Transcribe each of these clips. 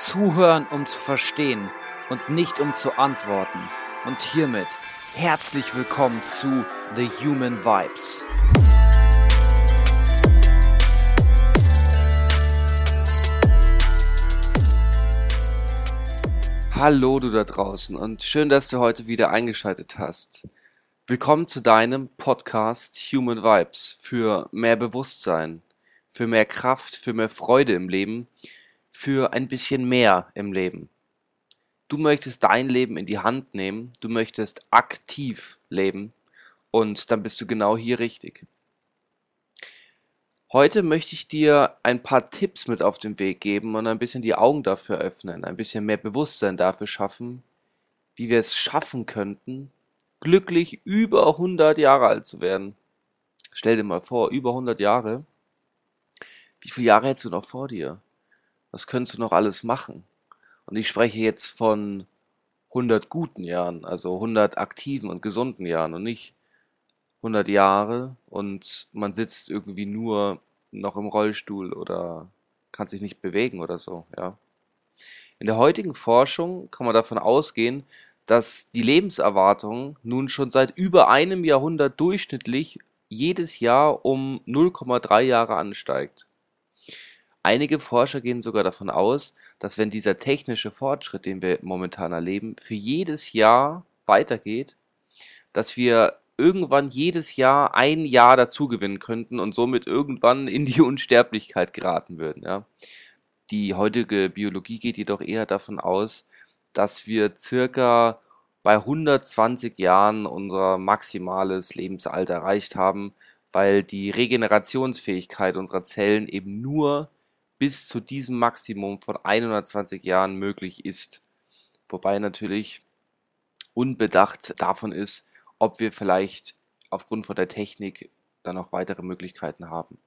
Zuhören, um zu verstehen und nicht um zu antworten. Und hiermit herzlich willkommen zu The Human Vibes. Hallo du da draußen und schön, dass du heute wieder eingeschaltet hast. Willkommen zu deinem Podcast Human Vibes für mehr Bewusstsein, für mehr Kraft, für mehr Freude im Leben, für ein bisschen mehr im Leben. Du möchtest dein Leben in die Hand nehmen, du möchtest aktiv leben und dann bist du genau hier richtig. Heute möchte ich dir ein paar Tipps mit auf den Weg geben und ein bisschen die Augen dafür öffnen, ein bisschen mehr Bewusstsein dafür schaffen, wie wir es schaffen könnten, glücklich über 100 Jahre alt zu werden. Stell dir mal vor, über 100 Jahre. Wie viele Jahre hättest du noch vor dir? Was könntest du noch alles machen? Und ich spreche jetzt von 100 guten Jahren, also 100 aktiven und gesunden Jahren und nicht 100 Jahre und man sitzt irgendwie nur noch im Rollstuhl oder kann sich nicht bewegen oder so, ja. In der heutigen Forschung kann man davon ausgehen, dass die Lebenserwartung nun schon seit über einem Jahrhundert durchschnittlich jedes Jahr um 0,3 Jahre ansteigt. Einige Forscher gehen sogar davon aus, dass wenn dieser technische Fortschritt, den wir momentan erleben, für jedes Jahr weitergeht, dass wir irgendwann jedes Jahr ein Jahr dazugewinnen könnten und somit irgendwann in die Unsterblichkeit geraten würden. Ja. Die heutige Biologie geht jedoch eher davon aus, dass wir circa bei 120 Jahren unser maximales Lebensalter erreicht haben, weil die Regenerationsfähigkeit unserer Zellen eben nur bis zu diesem Maximum von 120 Jahren möglich ist. Wobei natürlich unbedacht davon ist, ob wir vielleicht aufgrund von der Technik dann noch weitere Möglichkeiten haben.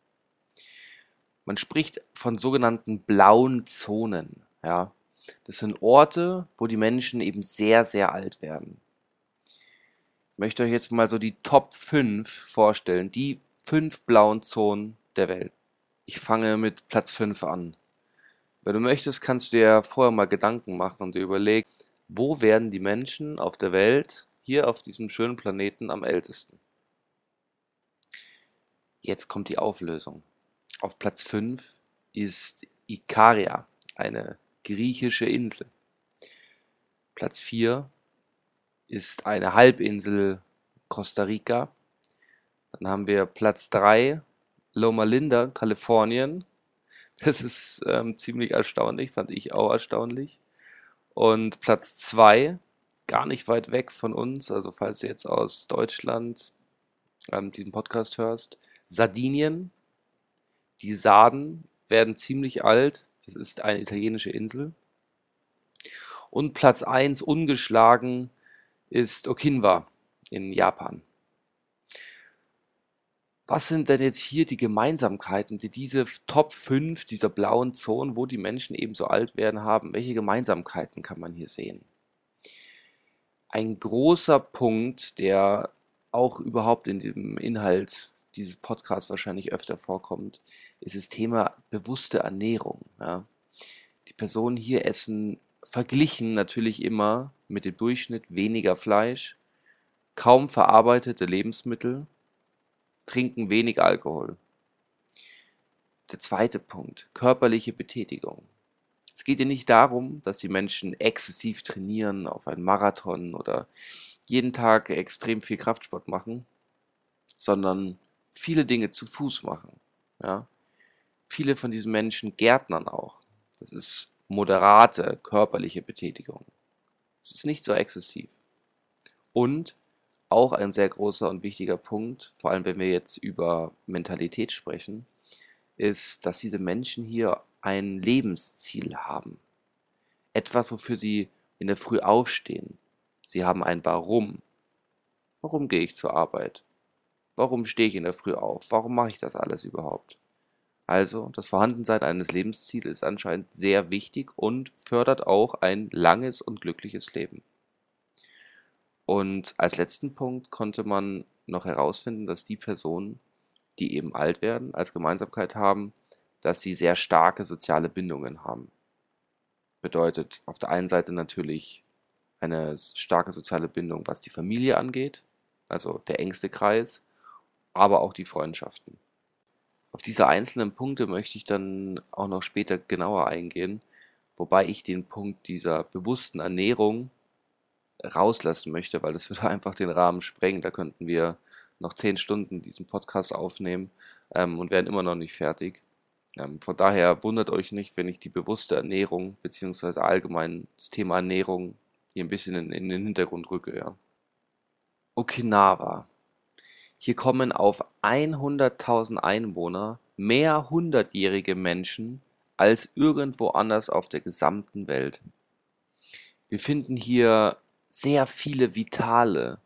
Man spricht von sogenannten blauen Zonen. Ja, das sind Orte, wo die Menschen eben sehr, sehr alt werden. Ich möchte euch jetzt mal so die Top 5 vorstellen, die fünf blauen Zonen der Welt. Ich fange mit Platz 5 an. Wenn du möchtest, kannst du dir vorher mal Gedanken machen und dir überlegen, wo werden die Menschen auf der Welt, hier auf diesem schönen Planeten, am ältesten? Jetzt kommt die Auflösung. Auf Platz 5 ist Ikaria, eine griechische Insel. Platz 4 ist eine Halbinsel Costa Rica. Dann haben wir Platz 3 Loma Linda, Kalifornien. Das ist ähm, ziemlich erstaunlich, fand ich auch erstaunlich. Und Platz 2, gar nicht weit weg von uns, also falls du jetzt aus Deutschland ähm, diesen Podcast hörst, Sardinien. Die Sarden werden ziemlich alt, das ist eine italienische Insel. Und Platz 1 ungeschlagen ist Okinwa in Japan. Was sind denn jetzt hier die Gemeinsamkeiten, die diese Top 5 dieser blauen Zonen, wo die Menschen eben so alt werden, haben? Welche Gemeinsamkeiten kann man hier sehen? Ein großer Punkt, der auch überhaupt in dem Inhalt dieses Podcast wahrscheinlich öfter vorkommt, ist das Thema bewusste Ernährung. Ja. Die Personen hier essen verglichen natürlich immer mit dem Durchschnitt weniger Fleisch, kaum verarbeitete Lebensmittel, trinken wenig Alkohol. Der zweite Punkt, körperliche Betätigung. Es geht ja nicht darum, dass die Menschen exzessiv trainieren auf einen Marathon oder jeden Tag extrem viel Kraftsport machen, sondern viele Dinge zu Fuß machen. Ja? Viele von diesen Menschen gärtnern auch. Das ist moderate körperliche Betätigung. Es ist nicht so exzessiv. Und auch ein sehr großer und wichtiger Punkt, vor allem wenn wir jetzt über Mentalität sprechen, ist, dass diese Menschen hier ein Lebensziel haben. Etwas, wofür sie in der Früh aufstehen. Sie haben ein Warum. Warum gehe ich zur Arbeit? Warum stehe ich in der Früh auf? Warum mache ich das alles überhaupt? Also, das Vorhandensein eines Lebensziels ist anscheinend sehr wichtig und fördert auch ein langes und glückliches Leben. Und als letzten Punkt konnte man noch herausfinden, dass die Personen, die eben alt werden, als Gemeinsamkeit haben, dass sie sehr starke soziale Bindungen haben. Bedeutet auf der einen Seite natürlich eine starke soziale Bindung, was die Familie angeht, also der engste Kreis, aber auch die Freundschaften. Auf diese einzelnen Punkte möchte ich dann auch noch später genauer eingehen, wobei ich den Punkt dieser bewussten Ernährung rauslassen möchte, weil das würde einfach den Rahmen sprengen. Da könnten wir noch zehn Stunden diesen Podcast aufnehmen ähm, und wären immer noch nicht fertig. Ähm, von daher wundert euch nicht, wenn ich die bewusste Ernährung beziehungsweise allgemein das Thema Ernährung hier ein bisschen in, in den Hintergrund rücke. Ja. Okinawa. Hier kommen auf 100.000 Einwohner mehr hundertjährige Menschen als irgendwo anders auf der gesamten Welt. Wir finden hier sehr viele vitale,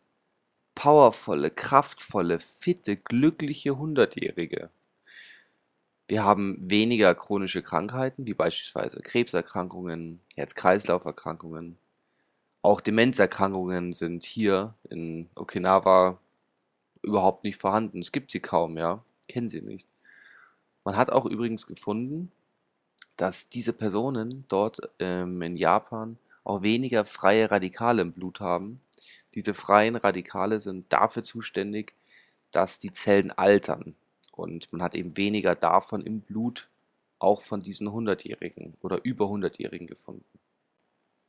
powervolle, kraftvolle, fitte, glückliche Hundertjährige. Wir haben weniger chronische Krankheiten, wie beispielsweise Krebserkrankungen, Herz-Kreislauf-Erkrankungen. Auch Demenzerkrankungen sind hier in Okinawa überhaupt nicht vorhanden. Es gibt sie kaum, ja. Kennen sie nicht. Man hat auch übrigens gefunden, dass diese Personen dort ähm, in Japan auch weniger freie Radikale im Blut haben. Diese freien Radikale sind dafür zuständig, dass die Zellen altern. Und man hat eben weniger davon im Blut, auch von diesen 100-Jährigen oder über 100-Jährigen gefunden.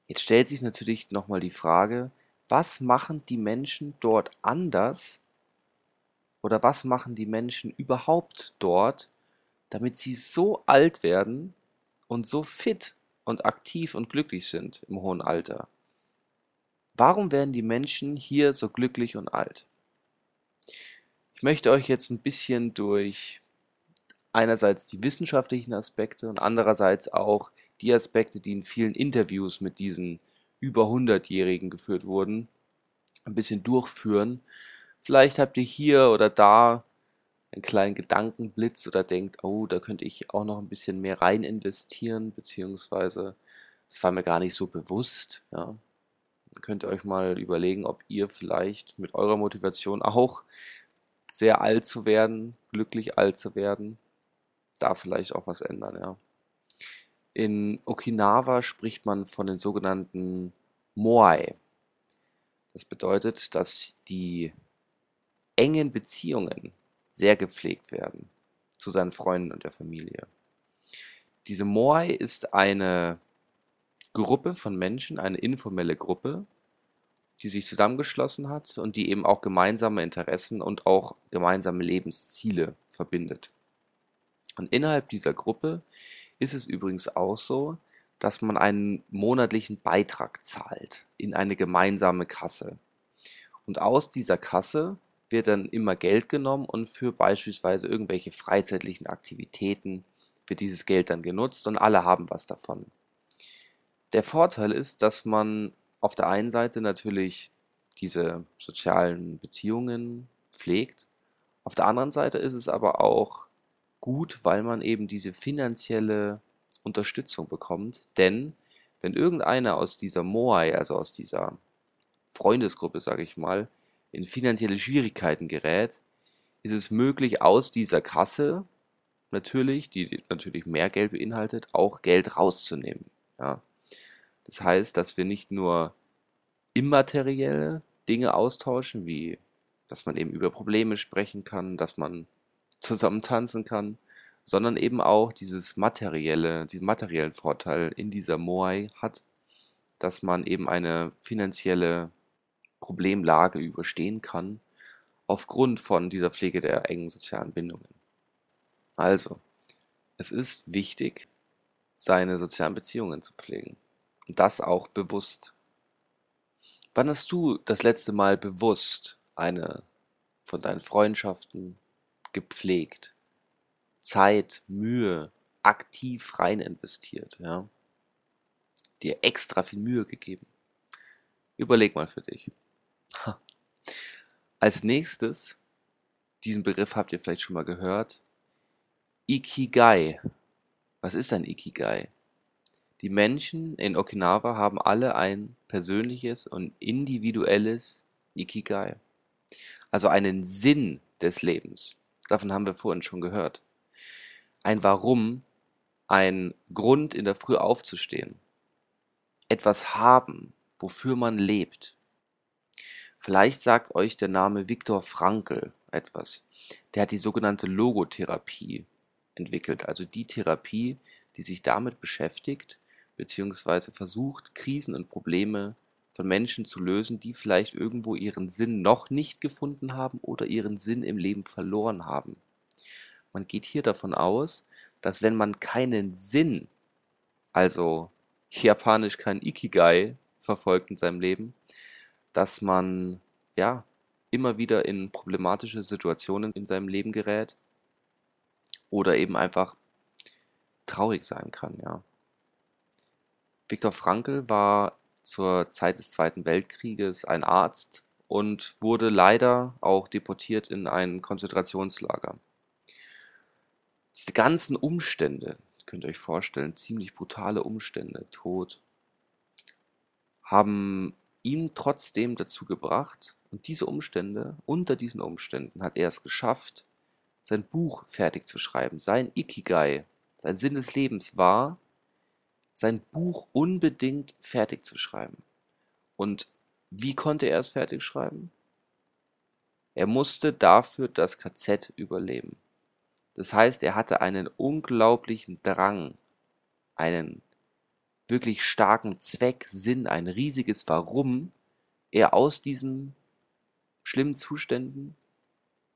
Jetzt stellt sich natürlich nochmal die Frage, was machen die Menschen dort anders oder was machen die Menschen überhaupt dort, damit sie so alt werden und so fit und aktiv und glücklich sind im hohen Alter. Warum werden die Menschen hier so glücklich und alt? Ich möchte euch jetzt ein bisschen durch einerseits die wissenschaftlichen Aspekte und andererseits auch die Aspekte, die in vielen Interviews mit diesen über 100-Jährigen geführt wurden, ein bisschen durchführen. Vielleicht habt ihr hier oder da einen kleinen Gedankenblitz oder denkt, oh, da könnte ich auch noch ein bisschen mehr rein investieren, beziehungsweise das war mir gar nicht so bewusst. Ja. Dann könnt ihr euch mal überlegen, ob ihr vielleicht mit eurer Motivation auch sehr alt zu werden, glücklich alt zu werden, da vielleicht auch was ändern, ja. In Okinawa spricht man von den sogenannten Moai. Das bedeutet, dass die engen Beziehungen sehr gepflegt werden zu seinen Freunden und der Familie. Diese Moai ist eine Gruppe von Menschen, eine informelle Gruppe, die sich zusammengeschlossen hat und die eben auch gemeinsame Interessen und auch gemeinsame Lebensziele verbindet. Und innerhalb dieser Gruppe ist es übrigens auch so, dass man einen monatlichen Beitrag zahlt in eine gemeinsame Kasse. Und aus dieser Kasse wird dann immer Geld genommen und für beispielsweise irgendwelche freizeitlichen Aktivitäten wird dieses Geld dann genutzt und alle haben was davon. Der Vorteil ist, dass man auf der einen Seite natürlich diese sozialen Beziehungen pflegt, auf der anderen Seite ist es aber auch gut, weil man eben diese finanzielle Unterstützung bekommt, denn wenn irgendeiner aus dieser Moai, also aus dieser Freundesgruppe, sage ich mal, in finanzielle Schwierigkeiten gerät, ist es möglich, aus dieser Kasse natürlich, die natürlich mehr Geld beinhaltet, auch Geld rauszunehmen. Ja. Das heißt, dass wir nicht nur immaterielle Dinge austauschen, wie dass man eben über Probleme sprechen kann, dass man zusammen tanzen kann, sondern eben auch dieses materielle, diesen materiellen Vorteil in dieser Moai hat, dass man eben eine finanzielle Problemlage überstehen kann, aufgrund von dieser Pflege der engen sozialen Bindungen. Also, es ist wichtig, seine sozialen Beziehungen zu pflegen. Und das auch bewusst. Wann hast du das letzte Mal bewusst eine von deinen Freundschaften gepflegt? Zeit, Mühe, aktiv rein investiert, ja? Dir extra viel Mühe gegeben. Überleg mal für dich. Als nächstes, diesen Begriff habt ihr vielleicht schon mal gehört, Ikigai. Was ist ein Ikigai? Die Menschen in Okinawa haben alle ein persönliches und individuelles Ikigai. Also einen Sinn des Lebens. Davon haben wir vorhin schon gehört. Ein Warum, ein Grund in der Früh aufzustehen. etwas haben, wofür man lebt. Vielleicht sagt euch der Name Viktor Frankl etwas. Der hat die sogenannte Logotherapie entwickelt, also die Therapie, die sich damit beschäftigt, beziehungsweise versucht, Krisen und Probleme von Menschen zu lösen, die vielleicht irgendwo ihren Sinn noch nicht gefunden haben oder ihren Sinn im Leben verloren haben. Man geht hier davon aus, dass wenn man keinen Sinn, also japanisch kein Ikigai verfolgt in seinem Leben, dass man ja immer wieder in problematische Situationen in seinem Leben gerät oder eben einfach traurig sein kann, ja. Viktor Frankl war zur Zeit des Zweiten Weltkrieges ein Arzt und wurde leider auch deportiert in ein Konzentrationslager. Diese ganzen Umstände, könnt ihr euch vorstellen, ziemlich brutale Umstände, Tod, haben ihn trotzdem dazu gebracht, und diese Umstände, unter diesen Umständen hat er es geschafft, sein Buch fertig zu schreiben. Sein Ikigai, sein Sinn des Lebens war, sein Buch unbedingt fertig zu schreiben. Und wie konnte er es fertig schreiben? Er musste dafür das KZ überleben. Das heißt, er hatte einen unglaublichen Drang, einen wirklich starken Zweck, Sinn, ein riesiges Warum er aus diesen schlimmen Zuständen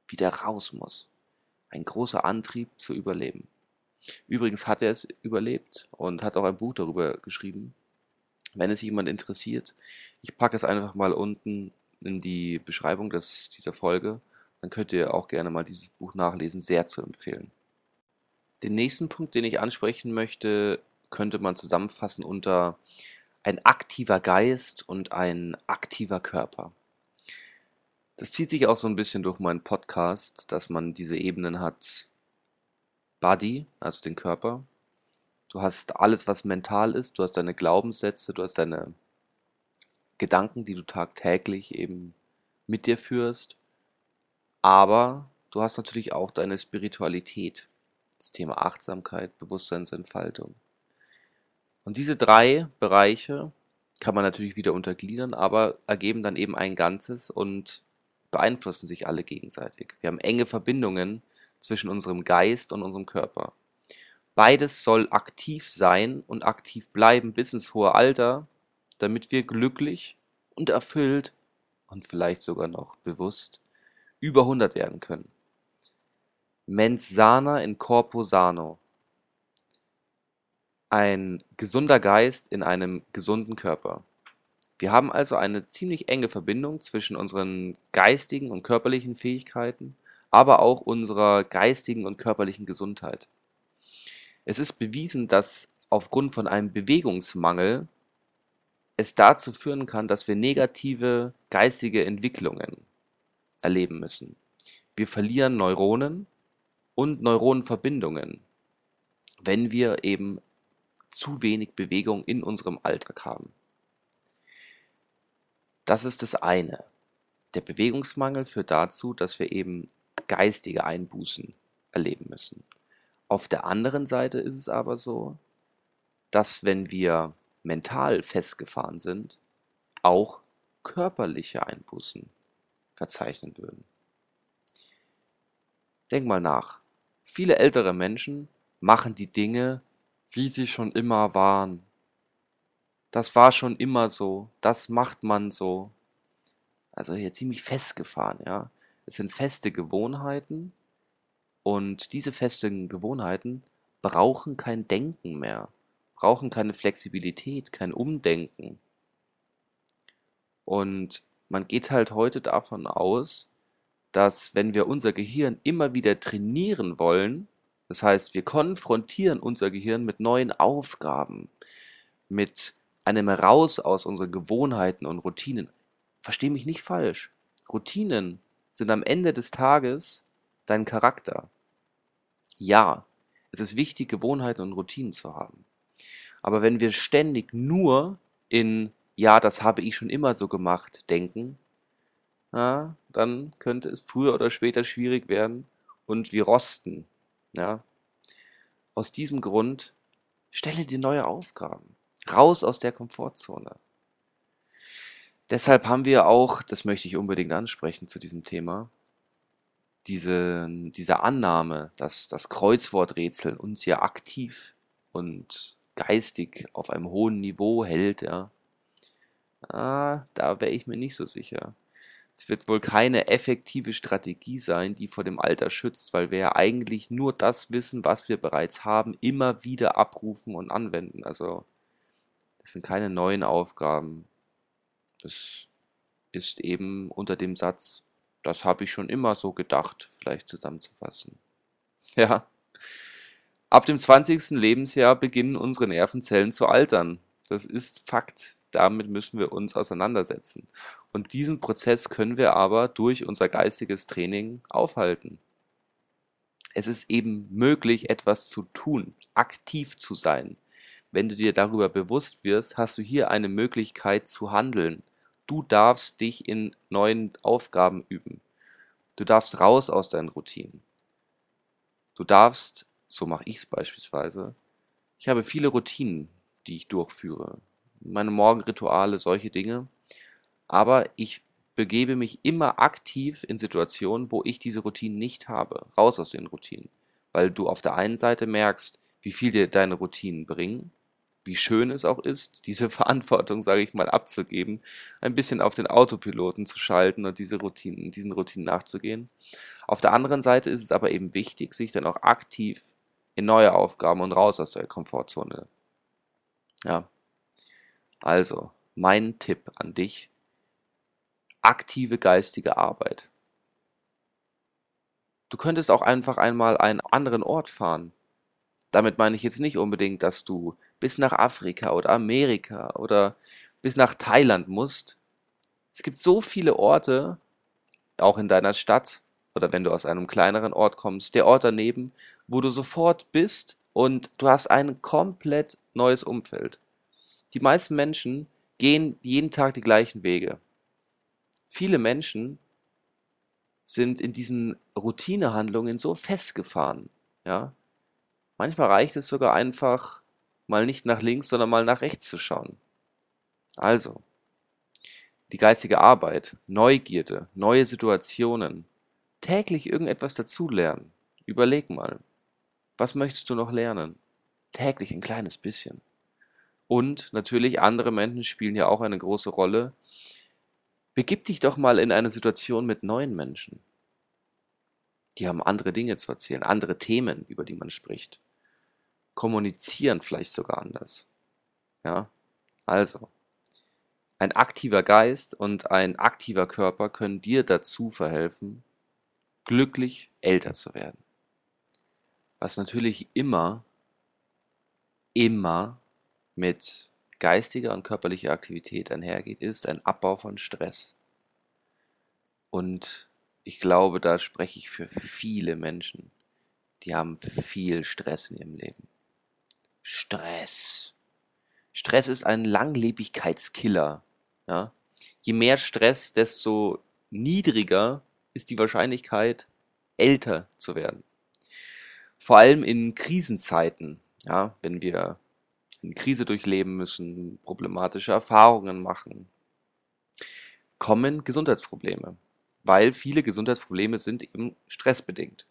wieder raus muss. Ein großer Antrieb zu überleben. Übrigens hat er es überlebt und hat auch ein Buch darüber geschrieben. Wenn es jemand interessiert, ich packe es einfach mal unten in die Beschreibung des, dieser Folge, dann könnt ihr auch gerne mal dieses Buch nachlesen, sehr zu empfehlen. Den nächsten Punkt, den ich ansprechen möchte, könnte man zusammenfassen unter ein aktiver Geist und ein aktiver Körper. Das zieht sich auch so ein bisschen durch meinen Podcast, dass man diese Ebenen hat. Body, also den Körper. Du hast alles, was mental ist. Du hast deine Glaubenssätze, du hast deine Gedanken, die du tagtäglich eben mit dir führst. Aber du hast natürlich auch deine Spiritualität. Das Thema Achtsamkeit, Bewusstseinsentfaltung. Und diese drei Bereiche kann man natürlich wieder untergliedern, aber ergeben dann eben ein Ganzes und beeinflussen sich alle gegenseitig. Wir haben enge Verbindungen zwischen unserem Geist und unserem Körper. Beides soll aktiv sein und aktiv bleiben bis ins hohe Alter, damit wir glücklich und erfüllt und vielleicht sogar noch bewusst über 100 werden können. Mens sana in corpo sano ein gesunder Geist in einem gesunden Körper. Wir haben also eine ziemlich enge Verbindung zwischen unseren geistigen und körperlichen Fähigkeiten, aber auch unserer geistigen und körperlichen Gesundheit. Es ist bewiesen, dass aufgrund von einem Bewegungsmangel es dazu führen kann, dass wir negative geistige Entwicklungen erleben müssen. Wir verlieren Neuronen und Neuronenverbindungen, wenn wir eben zu wenig Bewegung in unserem Alltag haben. Das ist das eine. Der Bewegungsmangel führt dazu, dass wir eben geistige Einbußen erleben müssen. Auf der anderen Seite ist es aber so, dass wenn wir mental festgefahren sind, auch körperliche Einbußen verzeichnen würden. Denk mal nach. Viele ältere Menschen machen die Dinge wie sie schon immer waren. Das war schon immer so, das macht man so. Also hier ziemlich festgefahren, ja. Es sind feste Gewohnheiten und diese festen Gewohnheiten brauchen kein Denken mehr, brauchen keine Flexibilität, kein Umdenken. Und man geht halt heute davon aus, dass wenn wir unser Gehirn immer wieder trainieren wollen, das heißt, wir konfrontieren unser Gehirn mit neuen Aufgaben, mit einem Raus aus unseren Gewohnheiten und Routinen. Versteh mich nicht falsch. Routinen sind am Ende des Tages dein Charakter. Ja, es ist wichtig, Gewohnheiten und Routinen zu haben. Aber wenn wir ständig nur in, ja, das habe ich schon immer so gemacht, denken, na, dann könnte es früher oder später schwierig werden und wir rosten ja? Aus diesem Grund stelle dir neue Aufgaben. Raus aus der Komfortzone. Deshalb haben wir auch, das möchte ich unbedingt ansprechen zu diesem Thema, diese, diese Annahme, dass das Kreuzworträtsel uns ja aktiv und geistig auf einem hohen Niveau hält, ja, ah, da wäre ich mir nicht so sicher. Es wird wohl keine effektive Strategie sein, die vor dem Alter schützt, weil wir ja eigentlich nur das Wissen, was wir bereits haben, immer wieder abrufen und anwenden. Also das sind keine neuen Aufgaben. Das ist eben unter dem Satz, das habe ich schon immer so gedacht, vielleicht zusammenzufassen. Ja. Ab dem 20. Lebensjahr beginnen unsere Nervenzellen zu altern. Das ist Fakt. Damit müssen wir uns auseinandersetzen. Und diesen Prozess können wir aber durch unser geistiges Training aufhalten. Es ist eben möglich, etwas zu tun, aktiv zu sein. Wenn du dir darüber bewusst wirst, hast du hier eine Möglichkeit zu handeln. Du darfst dich in neuen Aufgaben üben. Du darfst raus aus deinen Routinen. Du darfst, so mache ich es beispielsweise, ich habe viele Routinen, die ich durchführe. Meine Morgenrituale, solche Dinge. Aber ich begebe mich immer aktiv in Situationen, wo ich diese Routinen nicht habe. Raus aus den Routinen. Weil du auf der einen Seite merkst, wie viel dir deine Routinen bringen wie schön es auch ist, diese Verantwortung, sage ich mal, abzugeben, ein bisschen auf den Autopiloten zu schalten und diese Routinen, diesen Routinen nachzugehen. Auf der anderen Seite ist es aber eben wichtig, sich dann auch aktiv in neue Aufgaben und raus aus der Komfortzone. Ja. Also, mein Tipp an dich, aktive geistige Arbeit. Du könntest auch einfach einmal einen anderen Ort fahren. Damit meine ich jetzt nicht unbedingt, dass du bis nach Afrika oder Amerika oder bis nach Thailand musst. Es gibt so viele Orte, auch in deiner Stadt oder wenn du aus einem kleineren Ort kommst, der Ort daneben, wo du sofort bist und du hast ein komplett neues Umfeld. Die meisten Menschen gehen jeden Tag die gleichen Wege. Viele Menschen sind in diesen Routinehandlungen so festgefahren, ja. Manchmal reicht es sogar einfach, mal nicht nach links, sondern mal nach rechts zu schauen. Also, die geistige Arbeit, Neugierde, neue Situationen, täglich irgendetwas dazulernen. Überleg mal, was möchtest du noch lernen? Täglich ein kleines bisschen. Und natürlich, andere Menschen spielen ja auch eine große Rolle. Begib dich doch mal in eine Situation mit neuen Menschen. Die haben andere Dinge zu erzählen, andere Themen, über die man spricht kommunizieren vielleicht sogar anders. Ja, also, ein aktiver Geist und ein aktiver Körper können dir dazu verhelfen, glücklich älter zu werden. Was natürlich immer, immer mit geistiger und körperlicher Aktivität einhergeht, ist ein Abbau von Stress. Und ich glaube, da spreche ich für viele Menschen, die haben viel Stress in ihrem Leben. Stress. Stress ist ein Langlebigkeitskiller. Ja? Je mehr Stress, desto niedriger ist die Wahrscheinlichkeit, älter zu werden. Vor allem in Krisenzeiten, ja, wenn wir eine Krise durchleben müssen, problematische Erfahrungen machen, kommen Gesundheitsprobleme, weil viele Gesundheitsprobleme sind eben stressbedingt.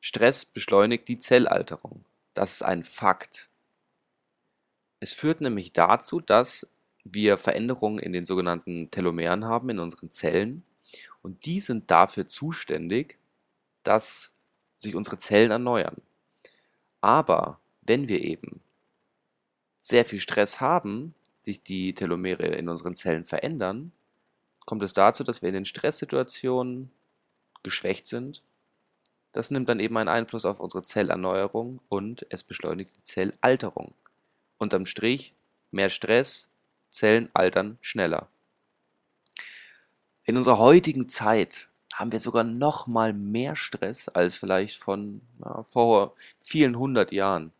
Stress beschleunigt die Zellalterung. Das ist ein Fakt. Es führt nämlich dazu, dass wir Veränderungen in den sogenannten Telomeren haben, in unseren Zellen. Und die sind dafür zuständig, dass sich unsere Zellen erneuern. Aber wenn wir eben sehr viel Stress haben, sich die Telomere in unseren Zellen verändern, kommt es dazu, dass wir in den Stresssituationen geschwächt sind das nimmt dann eben einen Einfluss auf unsere Zellerneuerung und es beschleunigt die Zellalterung. Unterm Strich mehr Stress, Zellen altern schneller. In unserer heutigen Zeit haben wir sogar noch mal mehr Stress als vielleicht von ja, vor vielen hundert Jahren.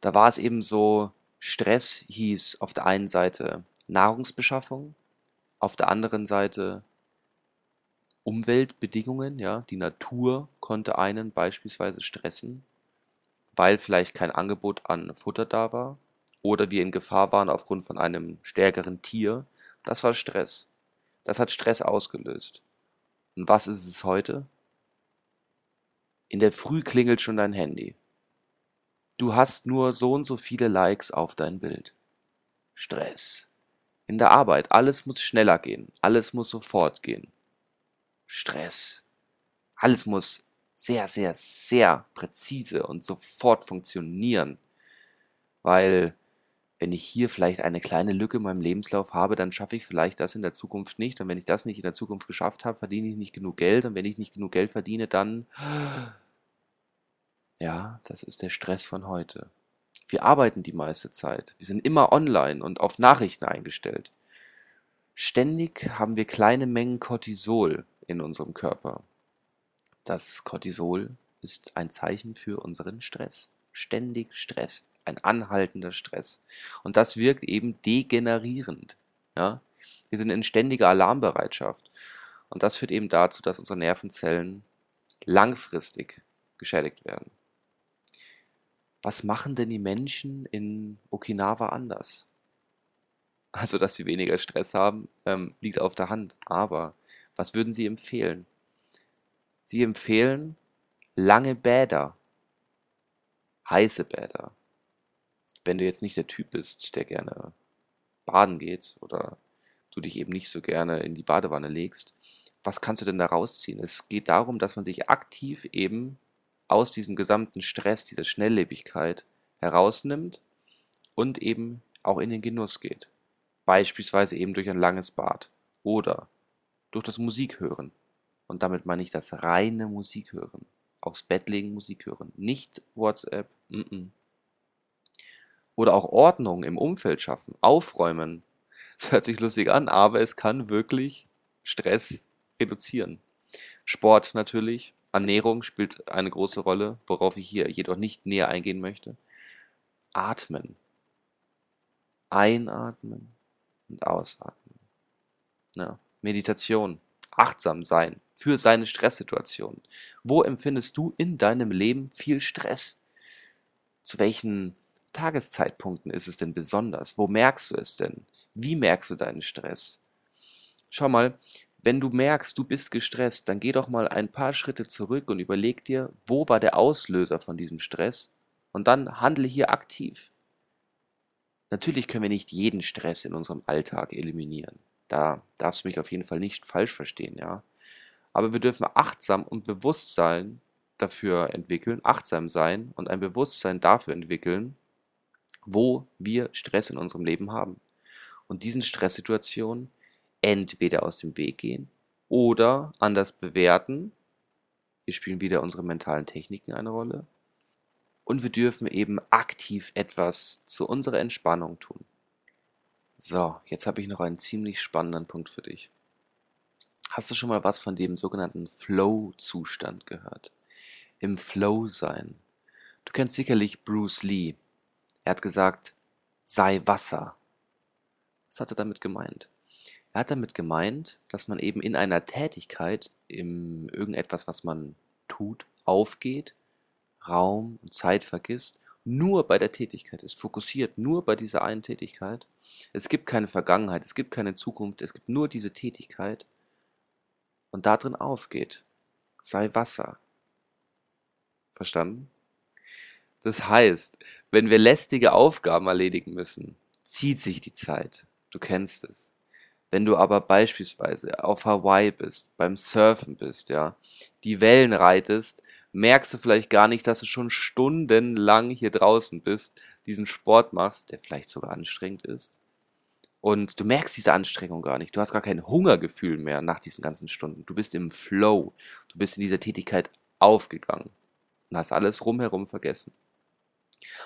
Da war es eben so, Stress hieß auf der einen Seite Nahrungsbeschaffung, auf der anderen Seite Umweltbedingungen, ja, die Natur konnte einen beispielsweise stressen, weil vielleicht kein Angebot an Futter da war oder wir in Gefahr waren aufgrund von einem stärkeren Tier, das war Stress. Das hat Stress ausgelöst. Und was ist es heute? In der Früh klingelt schon dein Handy. Du hast nur so und so viele Likes auf dein Bild. Stress. In der Arbeit, alles muss schneller gehen, alles muss sofort gehen. Stress. Alles muss sehr, sehr, sehr präzise und sofort funktionieren. Weil wenn ich hier vielleicht eine kleine Lücke in meinem Lebenslauf habe, dann schaffe ich vielleicht das in der Zukunft nicht. Und wenn ich das nicht in der Zukunft geschafft habe, verdiene ich nicht genug Geld. Und wenn ich nicht genug Geld verdiene, dann... Ja, das ist der Stress von heute. Wir arbeiten die meiste Zeit. Wir sind immer online und auf Nachrichten eingestellt. Ständig haben wir kleine Mengen Cortisol in unserem Körper. Das Cortisol ist ein Zeichen für unseren Stress. Ständig Stress, ein anhaltender Stress. Und das wirkt eben degenerierend. Ja? Wir sind in ständiger Alarmbereitschaft. Und das führt eben dazu, dass unsere Nervenzellen langfristig geschädigt werden. Was machen denn die Menschen in Okinawa anders? Also, dass sie weniger Stress haben, ähm, liegt auf der Hand. Aber was würden Sie empfehlen? Sie empfehlen lange Bäder, heiße Bäder. Wenn du jetzt nicht der Typ bist, der gerne baden geht oder du dich eben nicht so gerne in die Badewanne legst, was kannst du denn da rausziehen? Es geht darum, dass man sich aktiv eben aus diesem gesamten Stress, dieser Schnelllebigkeit herausnimmt und eben auch in den Genuss geht. Beispielsweise eben durch ein langes Bad oder durch das Musikhören. Und damit meine ich das reine Musik hören. Aufs Bett legen, Musik hören. Nicht WhatsApp. Mm -mm. Oder auch Ordnung im Umfeld schaffen. Aufräumen. Das hört sich lustig an, aber es kann wirklich Stress reduzieren. Sport natürlich. Ernährung spielt eine große Rolle, worauf ich hier jedoch nicht näher eingehen möchte. Atmen. Einatmen und ausatmen. Ja. Meditation achtsam sein für seine Stresssituation. Wo empfindest du in deinem Leben viel Stress? Zu welchen Tageszeitpunkten ist es denn besonders? Wo merkst du es denn? Wie merkst du deinen Stress? Schau mal, wenn du merkst, du bist gestresst, dann geh doch mal ein paar Schritte zurück und überleg dir, wo war der Auslöser von diesem Stress? Und dann handle hier aktiv. Natürlich können wir nicht jeden Stress in unserem Alltag eliminieren. Da darfst du mich auf jeden Fall nicht falsch verstehen, ja. Aber wir dürfen achtsam und Bewusstsein dafür entwickeln, achtsam sein und ein Bewusstsein dafür entwickeln, wo wir Stress in unserem Leben haben. Und diesen Stresssituationen entweder aus dem Weg gehen oder anders bewerten. Hier spielen wieder unsere mentalen Techniken eine Rolle. Und wir dürfen eben aktiv etwas zu unserer Entspannung tun. So, jetzt habe ich noch einen ziemlich spannenden Punkt für dich. Hast du schon mal was von dem sogenannten Flow-Zustand gehört? Im Flow sein. Du kennst sicherlich Bruce Lee. Er hat gesagt, sei Wasser. Was hat er damit gemeint? Er hat damit gemeint, dass man eben in einer Tätigkeit, in irgendetwas, was man tut, aufgeht, Raum und Zeit vergisst nur bei der Tätigkeit ist, fokussiert nur bei dieser einen Tätigkeit. Es gibt keine Vergangenheit, es gibt keine Zukunft, es gibt nur diese Tätigkeit und da drin aufgeht. Sei Wasser. Verstanden? Das heißt, wenn wir lästige Aufgaben erledigen müssen, zieht sich die Zeit. Du kennst es. Wenn du aber beispielsweise auf Hawaii bist, beim Surfen bist, ja, die Wellen reitest, merkst du vielleicht gar nicht, dass du schon stundenlang hier draußen bist, diesen Sport machst, der vielleicht sogar anstrengend ist. Und du merkst diese Anstrengung gar nicht. Du hast gar kein Hungergefühl mehr nach diesen ganzen Stunden. Du bist im Flow. Du bist in dieser Tätigkeit aufgegangen und hast alles rumherum vergessen.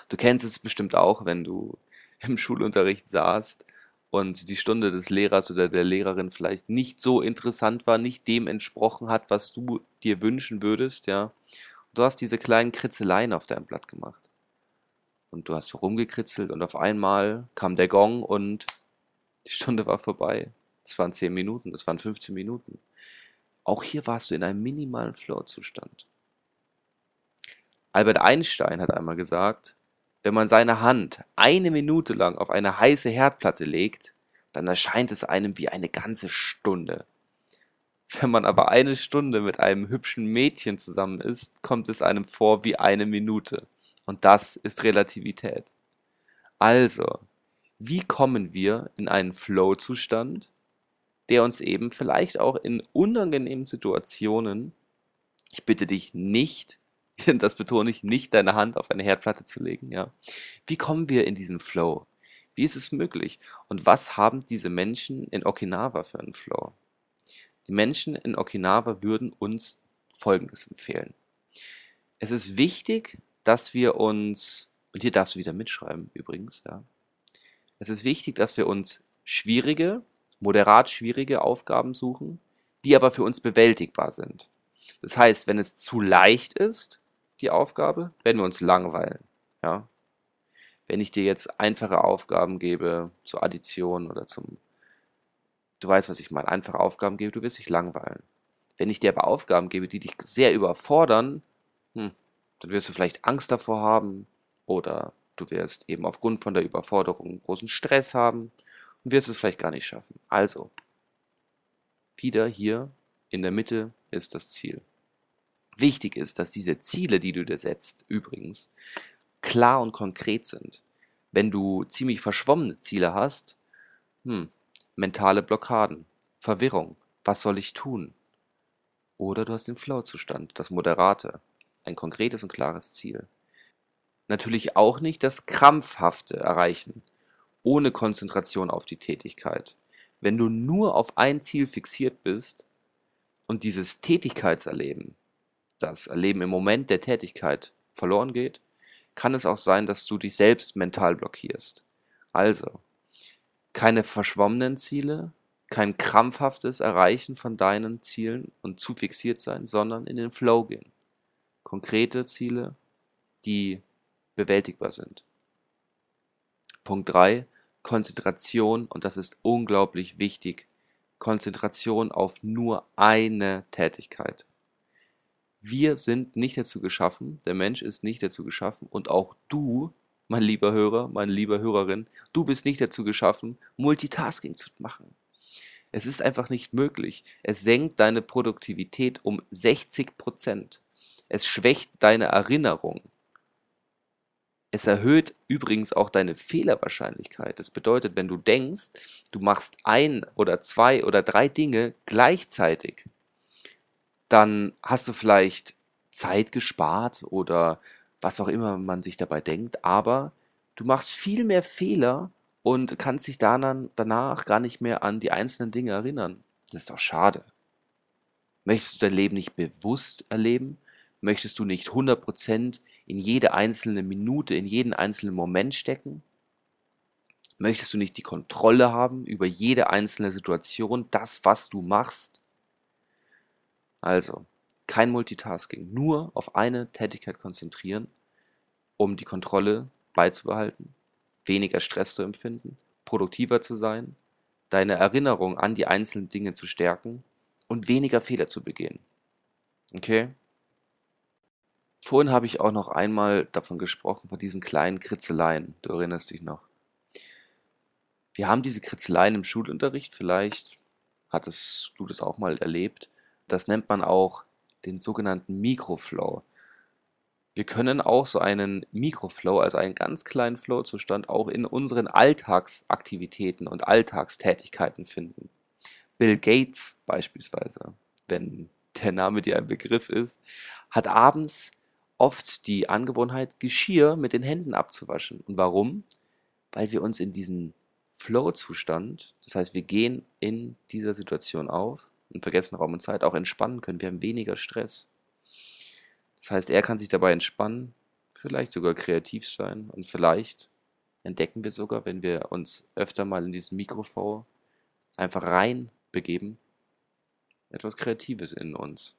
Du kennst es bestimmt auch, wenn du im Schulunterricht saßt und die Stunde des Lehrers oder der Lehrerin vielleicht nicht so interessant war, nicht dem entsprochen hat, was du dir wünschen würdest, ja. Und du hast diese kleinen Kritzeleien auf deinem Blatt gemacht. Und du hast rumgekritzelt und auf einmal kam der Gong und die Stunde war vorbei. Es waren 10 Minuten, es waren 15 Minuten. Auch hier warst du in einem minimalen Flow-Zustand. Albert Einstein hat einmal gesagt, Wenn man seine Hand eine Minute lang auf eine heiße Herdplatte legt, dann erscheint es einem wie eine ganze Stunde. Wenn man aber eine Stunde mit einem hübschen Mädchen zusammen ist, kommt es einem vor wie eine Minute. Und das ist Relativität. Also, wie kommen wir in einen Flow-Zustand, der uns eben vielleicht auch in unangenehmen Situationen, ich bitte dich nicht, das betone ich, nicht deine Hand auf eine Herdplatte zu legen, ja. Wie kommen wir in diesen Flow? Wie ist es möglich? Und was haben diese Menschen in Okinawa für einen Flow? Die Menschen in Okinawa würden uns Folgendes empfehlen. Es ist wichtig, dass wir uns, und hier darfst du wieder mitschreiben übrigens, ja. Es ist wichtig, dass wir uns schwierige, moderat schwierige Aufgaben suchen, die aber für uns bewältigbar sind. Das heißt, wenn es zu leicht ist, die Aufgabe, werden wir uns langweilen. Ja? Wenn ich dir jetzt einfache Aufgaben gebe zur Addition oder zum, du weißt, was ich meine, einfache Aufgaben gebe, du wirst dich langweilen. Wenn ich dir aber Aufgaben gebe, die dich sehr überfordern, hm, dann wirst du vielleicht Angst davor haben oder du wirst eben aufgrund von der Überforderung großen Stress haben und wirst es vielleicht gar nicht schaffen. Also, wieder hier in der Mitte ist das Ziel. Wichtig ist, dass diese Ziele, die du dir setzt, übrigens, klar und konkret sind. Wenn du ziemlich verschwommene Ziele hast, hm, mentale Blockaden, Verwirrung, was soll ich tun? Oder du hast den Flow-Zustand, das Moderate, ein konkretes und klares Ziel. Natürlich auch nicht das krampfhafte Erreichen, ohne Konzentration auf die Tätigkeit. Wenn du nur auf ein Ziel fixiert bist und dieses Tätigkeitserleben das Erleben im Moment der Tätigkeit verloren geht, kann es auch sein, dass du dich selbst mental blockierst. Also, keine verschwommenen Ziele, kein krampfhaftes Erreichen von deinen Zielen und zu fixiert sein, sondern in den Flow gehen. Konkrete Ziele, die bewältigbar sind. Punkt 3, Konzentration, und das ist unglaublich wichtig, Konzentration auf nur eine Tätigkeit. Wir sind nicht dazu geschaffen, der Mensch ist nicht dazu geschaffen und auch du, mein lieber Hörer, meine liebe Hörerin, du bist nicht dazu geschaffen, Multitasking zu machen. Es ist einfach nicht möglich. Es senkt deine Produktivität um 60 Prozent. Es schwächt deine Erinnerung. Es erhöht übrigens auch deine Fehlerwahrscheinlichkeit. Das bedeutet, wenn du denkst, du machst ein oder zwei oder drei Dinge gleichzeitig, dann hast du vielleicht Zeit gespart oder was auch immer man sich dabei denkt, aber du machst viel mehr Fehler und kannst dich dann danach gar nicht mehr an die einzelnen Dinge erinnern. Das ist doch schade. Möchtest du dein Leben nicht bewusst erleben? Möchtest du nicht 100% in jede einzelne Minute, in jeden einzelnen Moment stecken? Möchtest du nicht die Kontrolle haben über jede einzelne Situation, das, was du machst? Also, kein Multitasking, nur auf eine Tätigkeit konzentrieren, um die Kontrolle beizubehalten, weniger Stress zu empfinden, produktiver zu sein, deine Erinnerung an die einzelnen Dinge zu stärken und weniger Fehler zu begehen. Okay? Vorhin habe ich auch noch einmal davon gesprochen, von diesen kleinen Kritzeleien. Du erinnerst dich noch. Wir haben diese Kritzeleien im Schulunterricht, vielleicht hattest du das auch mal erlebt. Das nennt man auch den sogenannten Mikroflow. Wir können auch so einen Mikroflow, also einen ganz kleinen Flow-Zustand, auch in unseren Alltagsaktivitäten und Alltagstätigkeiten finden. Bill Gates beispielsweise, wenn der Name dir ein Begriff ist, hat abends oft die Angewohnheit, Geschirr mit den Händen abzuwaschen. Und warum? Weil wir uns in diesen Flow-Zustand, das heißt, wir gehen in dieser Situation auf, und vergessen Raum und Zeit auch entspannen können. Wir haben weniger Stress. Das heißt, er kann sich dabei entspannen, vielleicht sogar kreativ sein und vielleicht entdecken wir sogar, wenn wir uns öfter mal in diesen Mikrofon einfach rein begeben, etwas Kreatives in uns.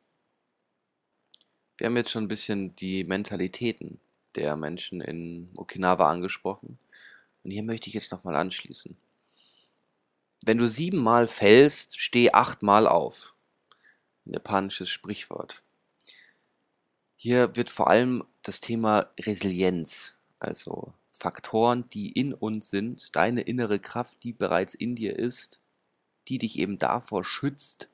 Wir haben jetzt schon ein bisschen die Mentalitäten der Menschen in Okinawa angesprochen. Und hier möchte ich jetzt nochmal anschließen. Wenn du siebenmal fällst, steh achtmal auf. Ein japanisches Sprichwort. Hier wird vor allem das Thema Resilienz Also Faktoren, die in uns sind, deine innere Kraft, die bereits in dir ist, die dich eben davor schützt,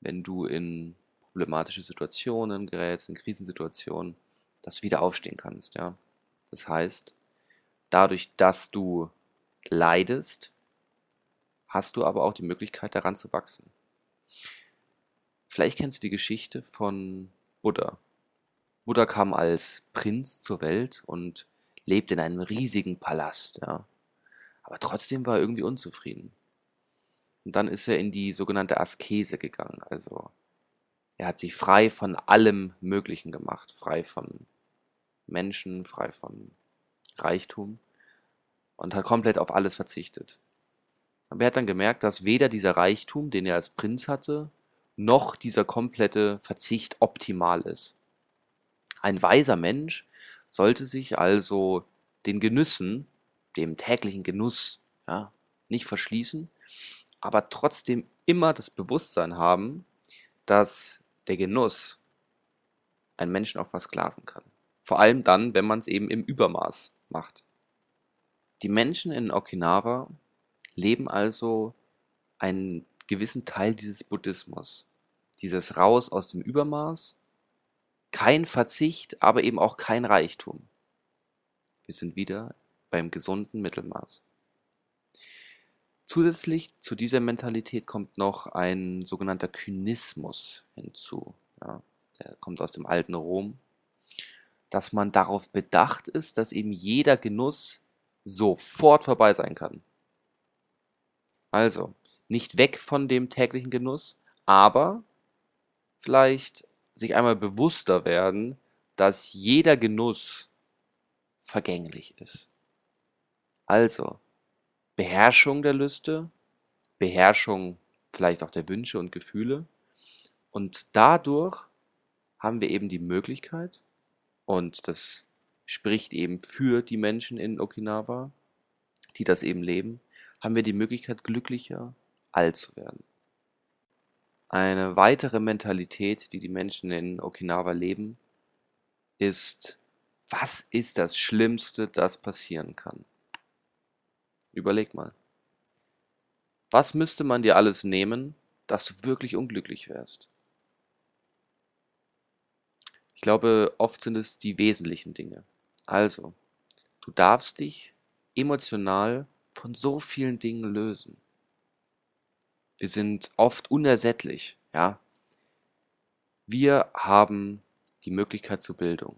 wenn du in problematische Situationen gerätst, in Krisensituationen, dass du wieder aufstehen kannst, ja. Das heißt, dadurch, dass du leidest, hast du aber auch die Möglichkeit, daran zu wachsen. Vielleicht kennst du die Geschichte von Buddha. Buddha kam als Prinz zur Welt und lebte in einem riesigen Palast, ja. Aber trotzdem war er irgendwie unzufrieden. Und dann ist er in die sogenannte Askese gegangen. Also er hat sich frei von allem Möglichen gemacht. Frei von Menschen, frei von Reichtum. Und hat komplett auf alles verzichtet. Aber er hat dann gemerkt, dass weder dieser Reichtum, den er als Prinz hatte, noch dieser komplette Verzicht optimal ist. Ein weiser Mensch sollte sich also den Genüssen, dem täglichen Genuss, ja, nicht verschließen, aber trotzdem immer das Bewusstsein haben, dass der Genuss einen Menschen auch versklaven kann. Vor allem dann, wenn man es eben im Übermaß macht. Die Menschen in Okinawa leben also einen gewissen Teil dieses Buddhismus. Dieses Raus aus dem Übermaß, kein Verzicht, aber eben auch kein Reichtum. Wir sind wieder beim gesunden Mittelmaß. Zusätzlich zu dieser Mentalität kommt noch ein sogenannter Kynismus hinzu. Ja, der kommt aus dem alten Rom, dass man darauf bedacht ist, dass eben jeder Genuss sofort vorbei sein kann. Also, nicht weg von dem täglichen Genuss, aber vielleicht sich einmal bewusster werden, dass jeder Genuss vergänglich ist. Also, Beherrschung der Lüste, Beherrschung vielleicht auch der Wünsche und Gefühle. Und dadurch haben wir eben die Möglichkeit, und das spricht eben für die Menschen in Okinawa, die das eben leben, haben wir die Möglichkeit, glücklicher alt zu werden. Eine weitere Mentalität, die die Menschen in Okinawa leben, ist, was ist das Schlimmste, das passieren kann? Überleg mal. Was müsste man dir alles nehmen, dass du wirklich unglücklich wärst? Ich glaube, oft sind es die wesentlichen Dinge. Also, du darfst dich emotional von so vielen Dingen lösen. Wir sind oft unersättlich, ja. Wir haben die Möglichkeit zur Bildung.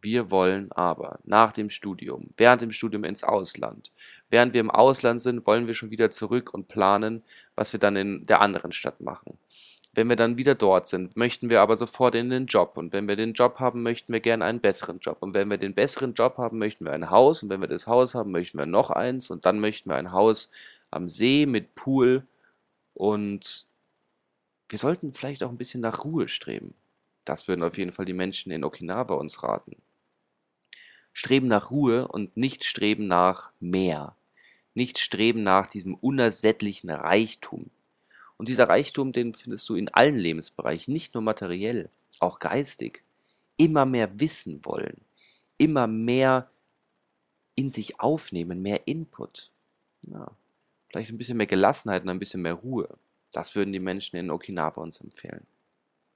Wir wollen aber nach dem Studium, während dem Studium ins Ausland. Während wir im Ausland sind, wollen wir schon wieder zurück und planen, was wir dann in der anderen Stadt machen. Wenn wir dann wieder dort sind, möchten wir aber sofort in den Job. Und wenn wir den Job haben, möchten wir gerne einen besseren Job. Und wenn wir den besseren Job haben, möchten wir ein Haus. Und wenn wir das Haus haben, möchten wir noch eins. Und dann möchten wir ein Haus am See mit Pool. Und wir sollten vielleicht auch ein bisschen nach Ruhe streben. Das würden auf jeden Fall die Menschen in Okinawa uns raten. Streben nach Ruhe und nicht Streben nach mehr. Nicht Streben nach diesem unersättlichen Reichtum. Und dieser Reichtum, den findest du in allen Lebensbereichen, nicht nur materiell, auch geistig. Immer mehr wissen wollen, immer mehr in sich aufnehmen, mehr Input. Ja, vielleicht ein bisschen mehr Gelassenheit und ein bisschen mehr Ruhe. Das würden die Menschen in Okinawa uns empfehlen.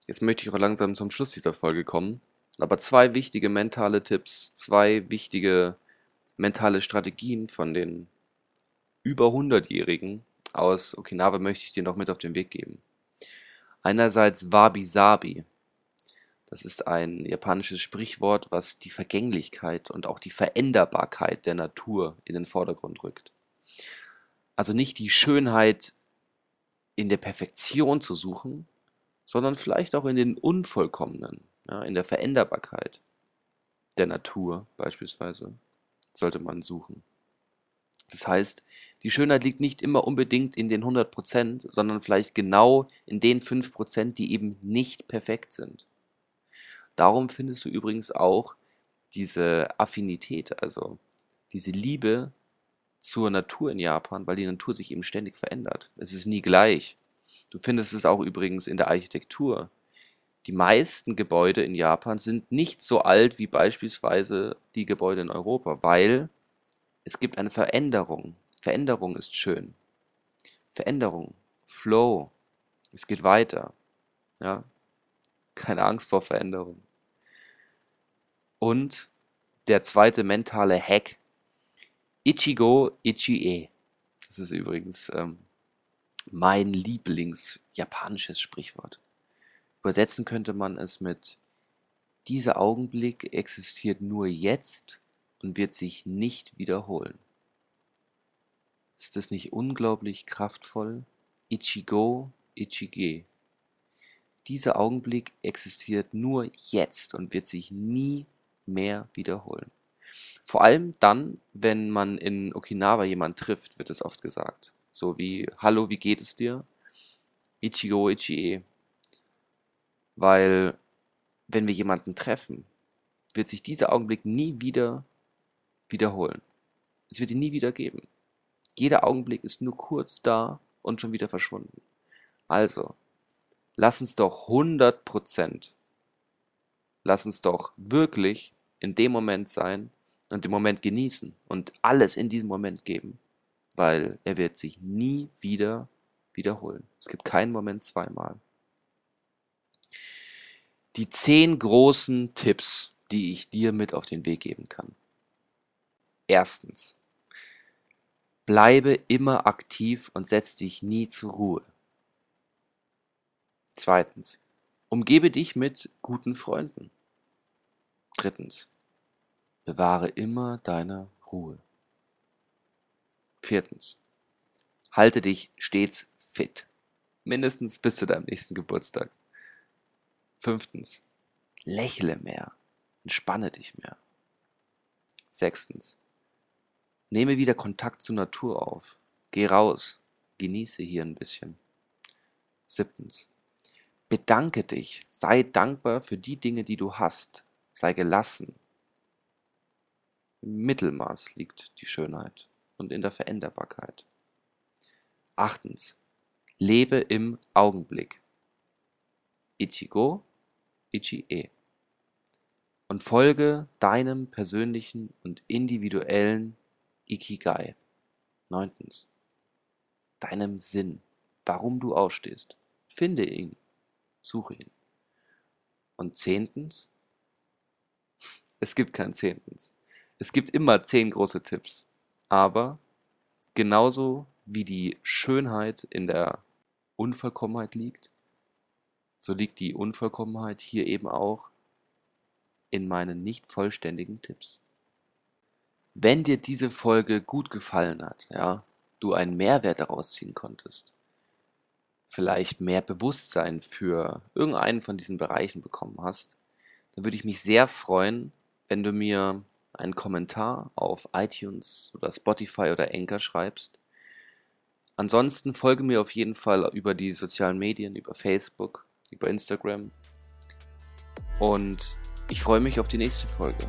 Jetzt möchte ich auch langsam zum Schluss dieser Folge kommen. Aber zwei wichtige mentale Tipps, zwei wichtige mentale Strategien von den über 100-Jährigen aus Okinawa möchte ich dir noch mit auf den Weg geben. Einerseits Wabi-Sabi. Das ist ein japanisches Sprichwort, was die Vergänglichkeit und auch die Veränderbarkeit der Natur in den Vordergrund rückt. Also nicht die Schönheit in der Perfektion zu suchen, sondern vielleicht auch in den Unvollkommenen, ja, in der Veränderbarkeit der Natur beispielsweise, sollte man suchen. Das heißt, die Schönheit liegt nicht immer unbedingt in den 100%, sondern vielleicht genau in den 5%, die eben nicht perfekt sind. Darum findest du übrigens auch diese Affinität, also diese Liebe zur Natur in Japan, weil die Natur sich eben ständig verändert. Es ist nie gleich. Du findest es auch übrigens in der Architektur die meisten Gebäude in Japan sind nicht so alt wie beispielsweise die Gebäude in Europa, weil es gibt eine Veränderung. Veränderung ist schön. Veränderung, Flow, es geht weiter. Ja? Keine Angst vor Veränderung. Und der zweite mentale Hack, Ichigo Ichie. Das ist übrigens ähm, mein Lieblings-japanisches Sprichwort. Übersetzen könnte man es mit dieser Augenblick existiert nur jetzt und wird sich nicht wiederholen. Ist das nicht unglaublich kraftvoll? Ichigo, Ichige. Dieser Augenblick existiert nur jetzt und wird sich nie mehr wiederholen. Vor allem dann, wenn man in Okinawa jemanden trifft, wird es oft gesagt. So wie, hallo, wie geht es dir? Ichigo, Ichie. Weil, wenn wir jemanden treffen, wird sich dieser Augenblick nie wieder wiederholen. Es wird ihn nie wieder geben. Jeder Augenblick ist nur kurz da und schon wieder verschwunden. Also, lass uns doch 100 Prozent, lass uns doch wirklich in dem Moment sein und den Moment genießen und alles in diesem Moment geben, weil er wird sich nie wieder wiederholen. Es gibt keinen Moment zweimal. Die zehn großen Tipps, die ich dir mit auf den Weg geben kann. Erstens. Bleibe immer aktiv und setz dich nie zur Ruhe. Zweitens. Umgebe dich mit guten Freunden. Drittens. Bewahre immer deine Ruhe. Viertens. Halte dich stets fit. Mindestens bis zu deinem nächsten Geburtstag. Fünftens. Lächle mehr. Entspanne dich mehr. Sechstens. Nehme wieder Kontakt zur Natur auf. Geh raus. Genieße hier ein bisschen. Siebtens. Bedanke dich. Sei dankbar für die Dinge, die du hast. Sei gelassen. Im Mittelmaß liegt die Schönheit und in der Veränderbarkeit. Achtens. Lebe im Augenblick. Ichigo, Ichie. Und folge deinem persönlichen und individuellen Ikigai. Neuntens. Deinem Sinn, warum du aufstehst. Finde ihn. Suche ihn. Und zehntens. Es gibt kein Zehntens. Es gibt immer zehn große Tipps. Aber genauso wie die Schönheit in der Unvollkommenheit liegt, so liegt die Unvollkommenheit hier eben auch in meinen nicht vollständigen Tipps. Wenn dir diese Folge gut gefallen hat, ja, du einen Mehrwert daraus ziehen konntest, vielleicht mehr Bewusstsein für irgendeinen von diesen Bereichen bekommen hast, dann würde ich mich sehr freuen, wenn du mir einen Kommentar auf iTunes oder Spotify oder Anchor schreibst. Ansonsten folge mir auf jeden Fall über die sozialen Medien, über Facebook, über Instagram. Und ich freue mich auf die nächste Folge.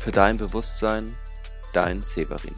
Für dein Bewusstsein, dein Severin.